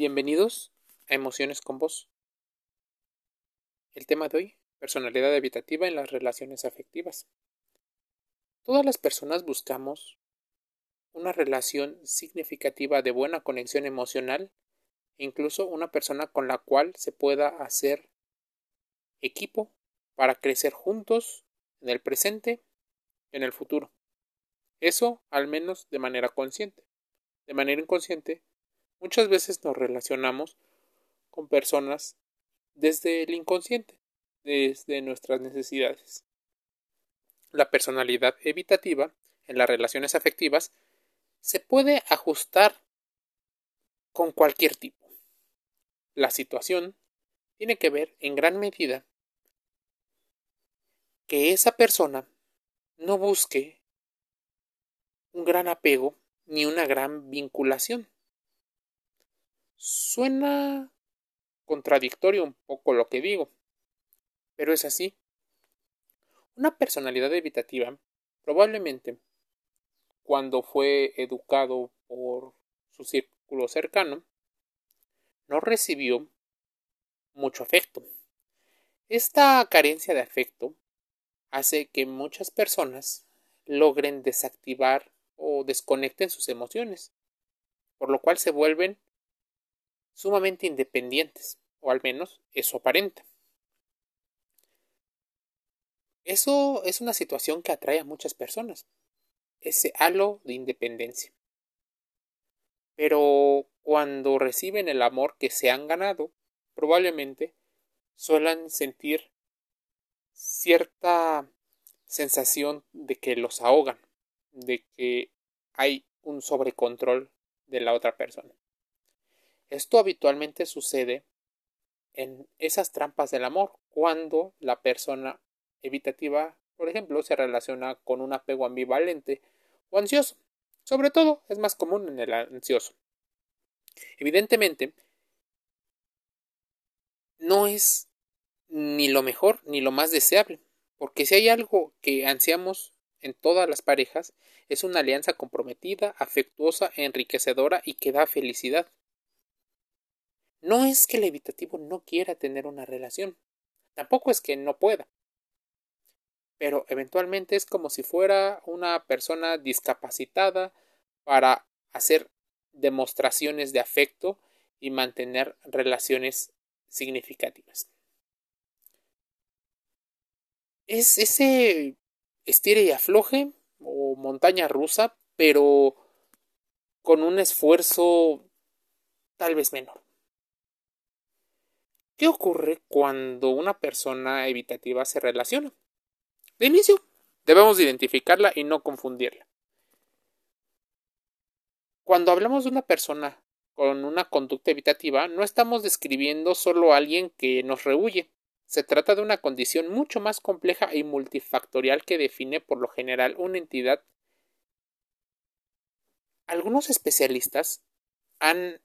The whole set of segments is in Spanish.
Bienvenidos a Emociones con Vos. El tema de hoy, personalidad evitativa en las relaciones afectivas. Todas las personas buscamos una relación significativa de buena conexión emocional e incluso una persona con la cual se pueda hacer equipo para crecer juntos en el presente y en el futuro. Eso al menos de manera consciente. De manera inconsciente, muchas veces nos relacionamos con personas desde el inconsciente, desde nuestras necesidades. La personalidad evitativa en las relaciones afectivas se puede ajustar con cualquier tipo. La situación tiene que ver en gran medida que esa persona no busque un gran apego ni una gran vinculación. Suena contradictorio un poco lo que digo, pero es así. Una personalidad evitativa probablemente cuando fue educado por su círculo cercano no recibió mucho afecto. Esta carencia de afecto hace que muchas personas logren desactivar o desconecten sus emociones, por lo cual se vuelven sumamente independientes, o al menos eso aparenta. Eso es una situación que atrae a muchas personas, ese halo de independencia. Pero cuando reciben el amor que se han ganado, probablemente suelen sentir cierta sensación de que los ahogan, de que hay un sobrecontrol de la otra persona. Esto habitualmente sucede en esas trampas del amor, cuando la persona evitativa, por ejemplo, se relaciona con un apego ambivalente o ansioso. Sobre todo es más común en el ansioso. Evidentemente, no es ni lo mejor ni lo más deseable, porque si hay algo que ansiamos en todas las parejas, es una alianza comprometida, afectuosa, enriquecedora y que da felicidad. No es que el evitativo no quiera tener una relación, tampoco es que no pueda, pero eventualmente es como si fuera una persona discapacitada para hacer demostraciones de afecto y mantener relaciones significativas. Es ese estire y afloje o montaña rusa, pero con un esfuerzo tal vez menor. ¿Qué ocurre cuando una persona evitativa se relaciona? De inicio, debemos identificarla y no confundirla. Cuando hablamos de una persona con una conducta evitativa, no estamos describiendo solo a alguien que nos rehuye. Se trata de una condición mucho más compleja y multifactorial que define por lo general una entidad. Algunos especialistas han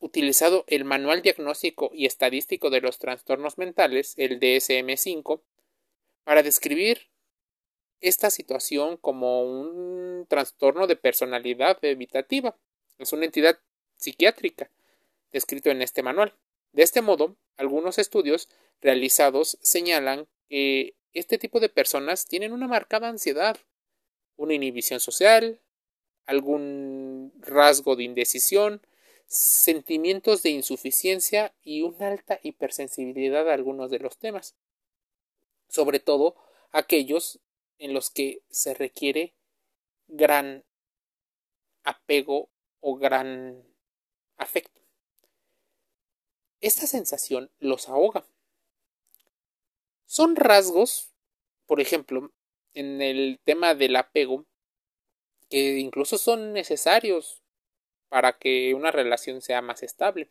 utilizado el Manual Diagnóstico y Estadístico de los Trastornos Mentales, el DSM-5, para describir esta situación como un trastorno de personalidad evitativa. Es una entidad psiquiátrica descrito en este manual. De este modo, algunos estudios realizados señalan que este tipo de personas tienen una marcada ansiedad, una inhibición social, algún rasgo de indecisión, sentimientos de insuficiencia y una alta hipersensibilidad a algunos de los temas, sobre todo aquellos en los que se requiere gran apego o gran afecto. Esta sensación los ahoga. Son rasgos, por ejemplo, en el tema del apego, que incluso son necesarios para que una relación sea más estable.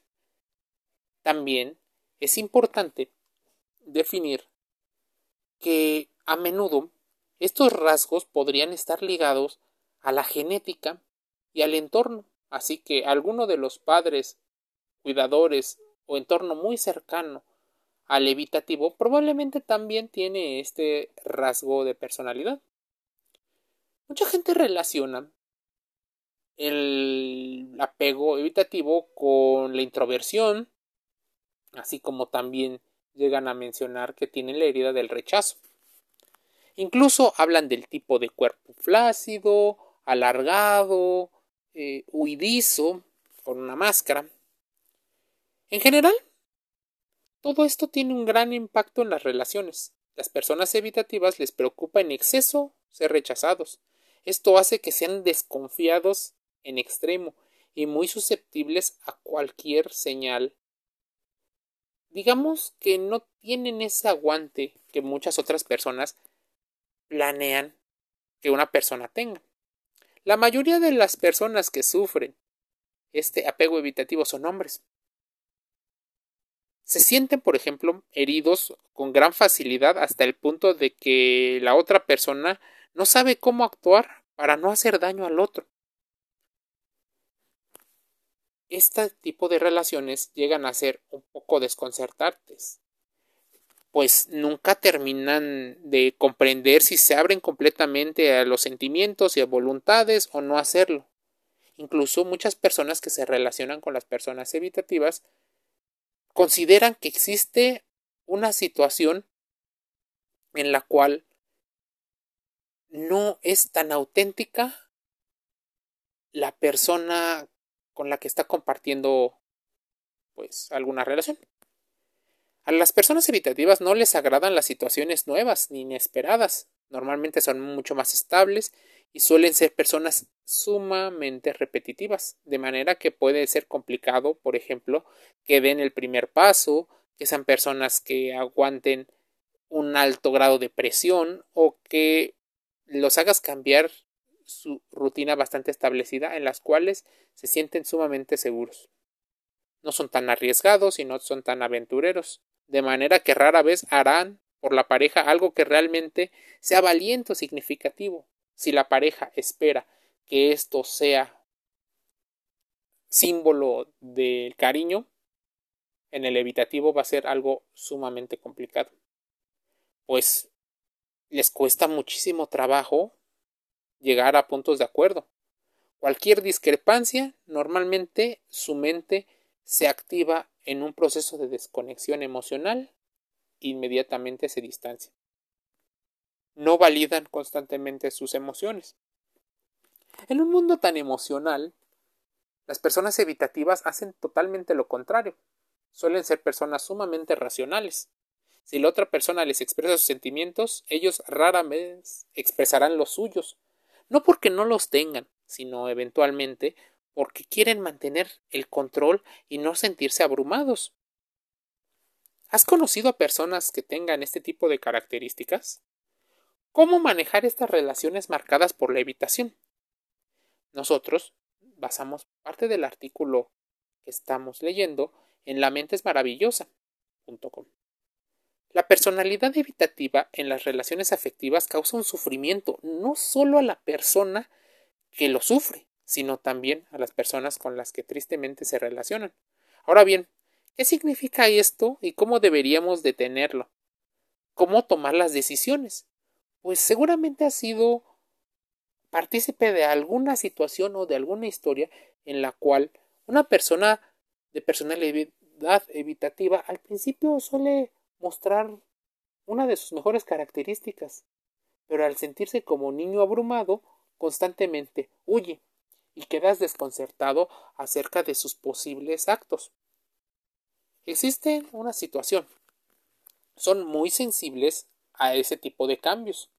También es importante definir que a menudo estos rasgos podrían estar ligados a la genética y al entorno, así que alguno de los padres, cuidadores o entorno muy cercano al evitativo probablemente también tiene este rasgo de personalidad. Mucha gente relaciona el apego evitativo con la introversión, así como también llegan a mencionar que tienen la herida del rechazo. Incluso hablan del tipo de cuerpo flácido, alargado, eh, huidizo, con una máscara. En general, todo esto tiene un gran impacto en las relaciones. Las personas evitativas les preocupa en exceso ser rechazados. Esto hace que sean desconfiados en extremo y muy susceptibles a cualquier señal. Digamos que no tienen ese aguante que muchas otras personas planean que una persona tenga. La mayoría de las personas que sufren este apego evitativo son hombres. Se sienten, por ejemplo, heridos con gran facilidad hasta el punto de que la otra persona no sabe cómo actuar para no hacer daño al otro. Este tipo de relaciones llegan a ser un poco desconcertantes, pues nunca terminan de comprender si se abren completamente a los sentimientos y a voluntades o no hacerlo. Incluso muchas personas que se relacionan con las personas evitativas consideran que existe una situación en la cual no es tan auténtica la persona con la que está compartiendo pues alguna relación. A las personas evitativas no les agradan las situaciones nuevas ni inesperadas. Normalmente son mucho más estables y suelen ser personas sumamente repetitivas, de manera que puede ser complicado, por ejemplo, que den el primer paso, que sean personas que aguanten un alto grado de presión o que los hagas cambiar su rutina bastante establecida en las cuales se sienten sumamente seguros. No son tan arriesgados y no son tan aventureros, de manera que rara vez harán por la pareja algo que realmente sea valiente o significativo. Si la pareja espera que esto sea símbolo del cariño, en el evitativo va a ser algo sumamente complicado. Pues les cuesta muchísimo trabajo llegar a puntos de acuerdo. Cualquier discrepancia, normalmente su mente se activa en un proceso de desconexión emocional inmediatamente se distancia. No validan constantemente sus emociones. En un mundo tan emocional, las personas evitativas hacen totalmente lo contrario. Suelen ser personas sumamente racionales. Si la otra persona les expresa sus sentimientos, ellos rara vez expresarán los suyos, no porque no los tengan, sino eventualmente porque quieren mantener el control y no sentirse abrumados. ¿Has conocido a personas que tengan este tipo de características? ¿Cómo manejar estas relaciones marcadas por la evitación? Nosotros basamos parte del artículo que estamos leyendo en la mente es. La personalidad evitativa en las relaciones afectivas causa un sufrimiento no solo a la persona que lo sufre, sino también a las personas con las que tristemente se relacionan. Ahora bien, ¿qué significa esto y cómo deberíamos detenerlo? ¿Cómo tomar las decisiones? Pues seguramente ha sido partícipe de alguna situación o de alguna historia en la cual una persona de personalidad evitativa al principio suele mostrar una de sus mejores características, pero al sentirse como niño abrumado, constantemente huye y quedas desconcertado acerca de sus posibles actos. Existe una situación. Son muy sensibles a ese tipo de cambios.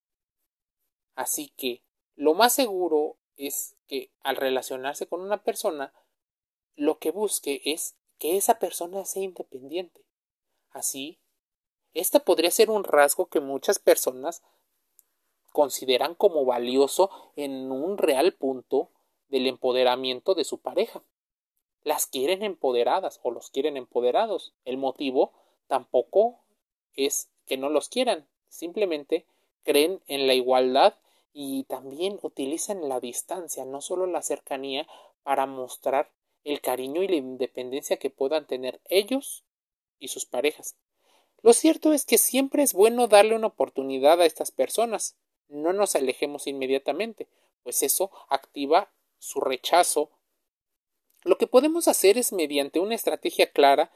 Así que lo más seguro es que al relacionarse con una persona, lo que busque es que esa persona sea independiente. Así este podría ser un rasgo que muchas personas consideran como valioso en un real punto del empoderamiento de su pareja. Las quieren empoderadas o los quieren empoderados. El motivo tampoco es que no los quieran, simplemente creen en la igualdad y también utilizan la distancia, no solo la cercanía, para mostrar el cariño y la independencia que puedan tener ellos y sus parejas. Lo cierto es que siempre es bueno darle una oportunidad a estas personas. No nos alejemos inmediatamente, pues eso activa su rechazo, lo que podemos hacer es mediante una estrategia clara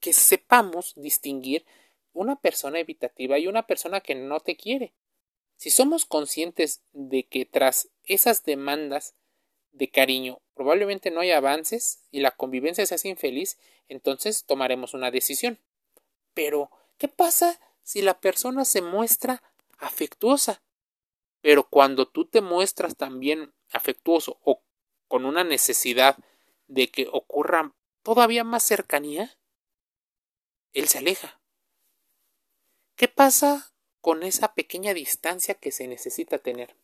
que sepamos distinguir una persona evitativa y una persona que no te quiere. Si somos conscientes de que tras esas demandas de cariño probablemente no hay avances y la convivencia se hace infeliz, entonces tomaremos una decisión. Pero, ¿qué pasa si la persona se muestra afectuosa? Pero cuando tú te muestras también afectuoso o con una necesidad de que ocurra todavía más cercanía, él se aleja. ¿Qué pasa con esa pequeña distancia que se necesita tener?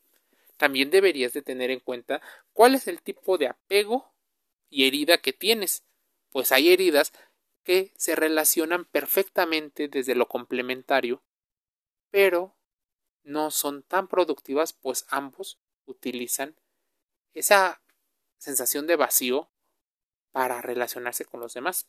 También deberías de tener en cuenta cuál es el tipo de apego y herida que tienes, pues hay heridas que se relacionan perfectamente desde lo complementario, pero no son tan productivas, pues ambos utilizan esa sensación de vacío para relacionarse con los demás.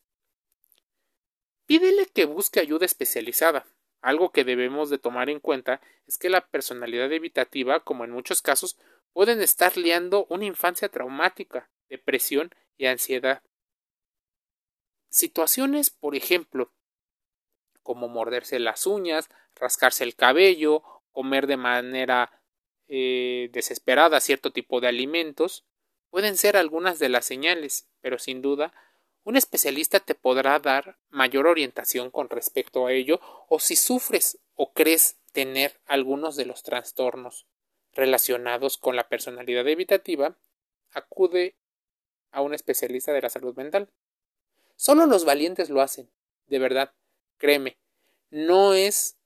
Pídele que busque ayuda especializada. Algo que debemos de tomar en cuenta es que la personalidad evitativa, como en muchos casos, pueden estar liando una infancia traumática, depresión y ansiedad. Situaciones, por ejemplo, como morderse las uñas, rascarse el cabello, comer de manera eh, desesperada cierto tipo de alimentos, pueden ser algunas de las señales, pero sin duda un especialista te podrá dar mayor orientación con respecto a ello o si sufres o crees tener algunos de los trastornos relacionados con la personalidad evitativa, acude a un especialista de la salud mental. Solo los valientes lo hacen, de verdad, créeme. No es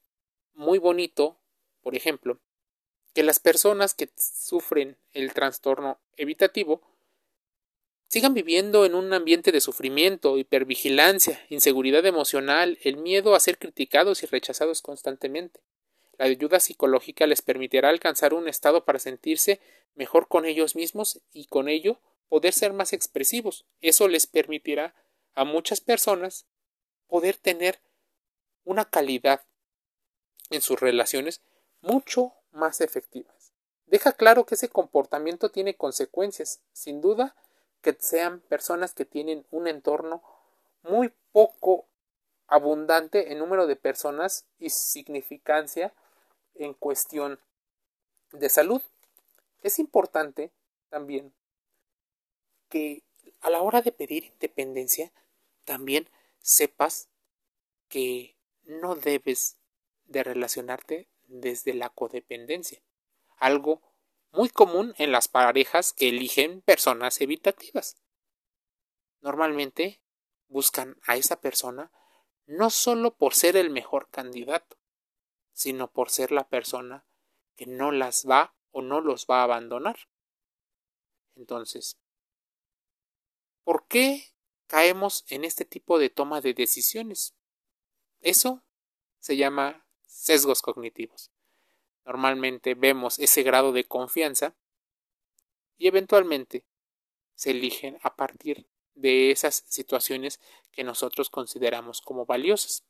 muy bonito, por ejemplo, que las personas que sufren el trastorno evitativo sigan viviendo en un ambiente de sufrimiento, hipervigilancia, inseguridad emocional, el miedo a ser criticados y rechazados constantemente. La ayuda psicológica les permitirá alcanzar un estado para sentirse mejor con ellos mismos y con ello poder ser más expresivos. Eso les permitirá a muchas personas poder tener una calidad en sus relaciones mucho más efectivas. Deja claro que ese comportamiento tiene consecuencias, sin duda que sean personas que tienen un entorno muy poco abundante en número de personas y significancia en cuestión de salud. Es importante también que a la hora de pedir independencia también sepas que no debes de relacionarte desde la codependencia, algo muy común en las parejas que eligen personas evitativas. Normalmente buscan a esa persona no solo por ser el mejor candidato, sino por ser la persona que no las va o no los va a abandonar. Entonces, ¿por qué caemos en este tipo de toma de decisiones. Eso se llama sesgos cognitivos. Normalmente vemos ese grado de confianza y eventualmente se eligen a partir de esas situaciones que nosotros consideramos como valiosas.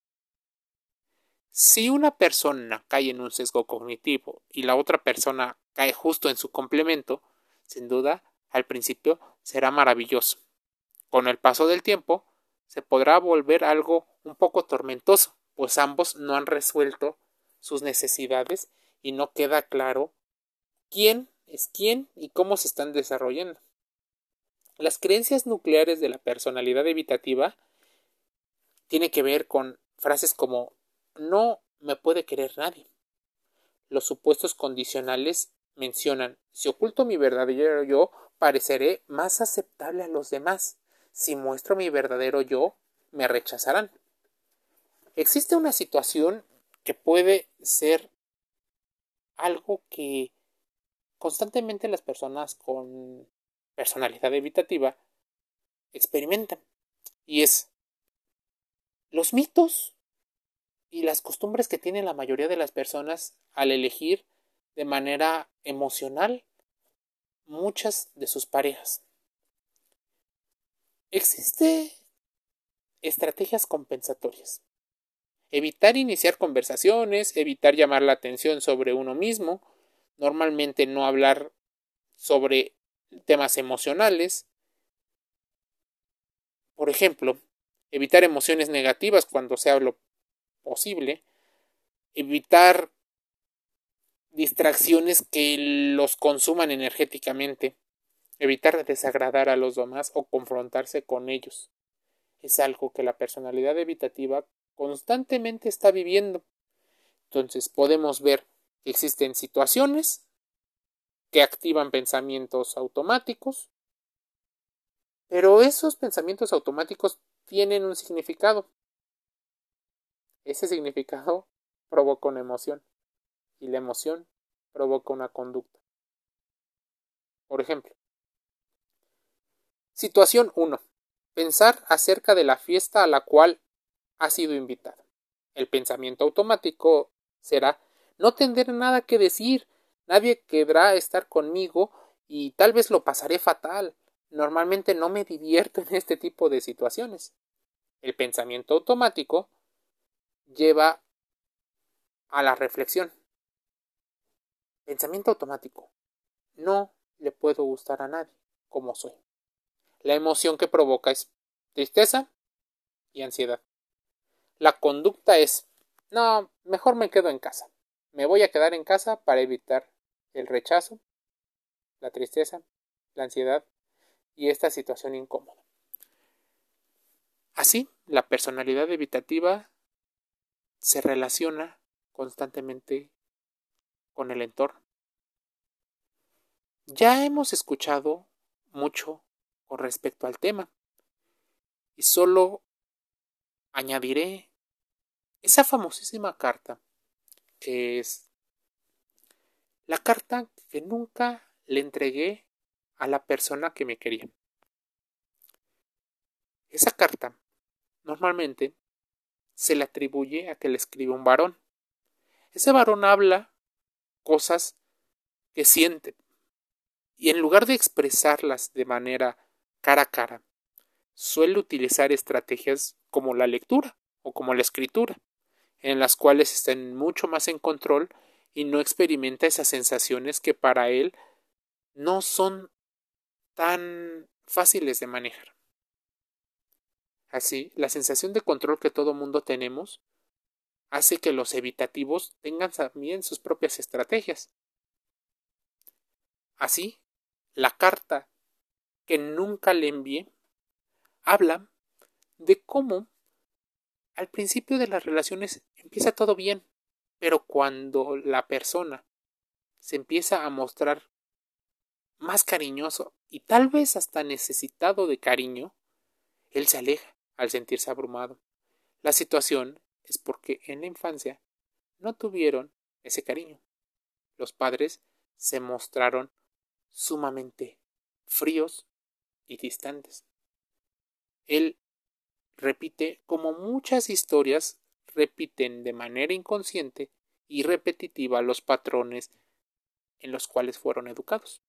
Si una persona cae en un sesgo cognitivo y la otra persona cae justo en su complemento, sin duda, al principio será maravilloso. Con el paso del tiempo, se podrá volver algo un poco tormentoso, pues ambos no han resuelto sus necesidades y no queda claro quién es quién y cómo se están desarrollando. Las creencias nucleares de la personalidad evitativa tienen que ver con frases como no me puede querer nadie. Los supuestos condicionales mencionan si oculto mi verdadero yo pareceré más aceptable a los demás si muestro mi verdadero yo, me rechazarán. Existe una situación que puede ser algo que constantemente las personas con personalidad evitativa experimentan. Y es los mitos y las costumbres que tienen la mayoría de las personas al elegir de manera emocional muchas de sus parejas. Existe estrategias compensatorias. Evitar iniciar conversaciones, evitar llamar la atención sobre uno mismo, normalmente no hablar sobre temas emocionales. Por ejemplo, evitar emociones negativas cuando sea lo posible, evitar distracciones que los consuman energéticamente, evitar desagradar a los demás o confrontarse con ellos. Es algo que la personalidad evitativa constantemente está viviendo. Entonces podemos ver que existen situaciones que activan pensamientos automáticos, pero esos pensamientos automáticos tienen un significado. Ese significado provoca una emoción y la emoción provoca una conducta. Por ejemplo, situación 1. Pensar acerca de la fiesta a la cual ha sido invitado. El pensamiento automático será no tendré nada que decir, nadie querrá estar conmigo y tal vez lo pasaré fatal. Normalmente no me divierto en este tipo de situaciones. El pensamiento automático lleva a la reflexión. Pensamiento automático. No le puedo gustar a nadie como soy. La emoción que provoca es tristeza y ansiedad. La conducta es no, mejor me quedo en casa. Me voy a quedar en casa para evitar el rechazo, la tristeza, la ansiedad y esta situación incómoda. Así, la personalidad evitativa se relaciona constantemente con el entorno. Ya hemos escuchado mucho con respecto al tema y solo añadiré esa famosísima carta que es la carta que nunca le entregué a la persona que me quería. Esa carta normalmente se le atribuye a que le escribe un varón. Ese varón habla cosas que siente y en lugar de expresarlas de manera cara a cara, suele utilizar estrategias como la lectura o como la escritura en las cuales está mucho más en control y no experimenta esas sensaciones que para él no son tan fáciles de manejar. Así, la sensación de control que todo mundo tenemos hace que los evitativos tengan también sus propias estrategias. Así, la carta que nunca le envié habla de cómo al principio de las relaciones empieza todo bien, pero cuando la persona se empieza a mostrar más cariñoso y tal vez hasta necesitado de cariño, él se aleja al sentirse abrumado. La situación es porque en la infancia no tuvieron ese cariño. Los padres se mostraron sumamente fríos y distantes. Él repite como muchas historias repiten de manera inconsciente y repetitiva los patrones en los cuales fueron educados.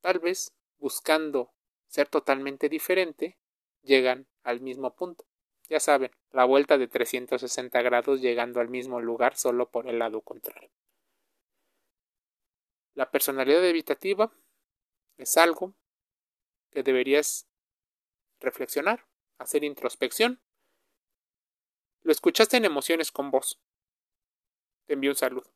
Tal vez, buscando ser totalmente diferente, llegan al mismo punto. Ya saben, la vuelta de 360 grados llegando al mismo lugar solo por el lado contrario. La personalidad evitativa es algo que deberías reflexionar, hacer introspección. Lo escuchaste en Emociones con Voz. Te envío un saludo.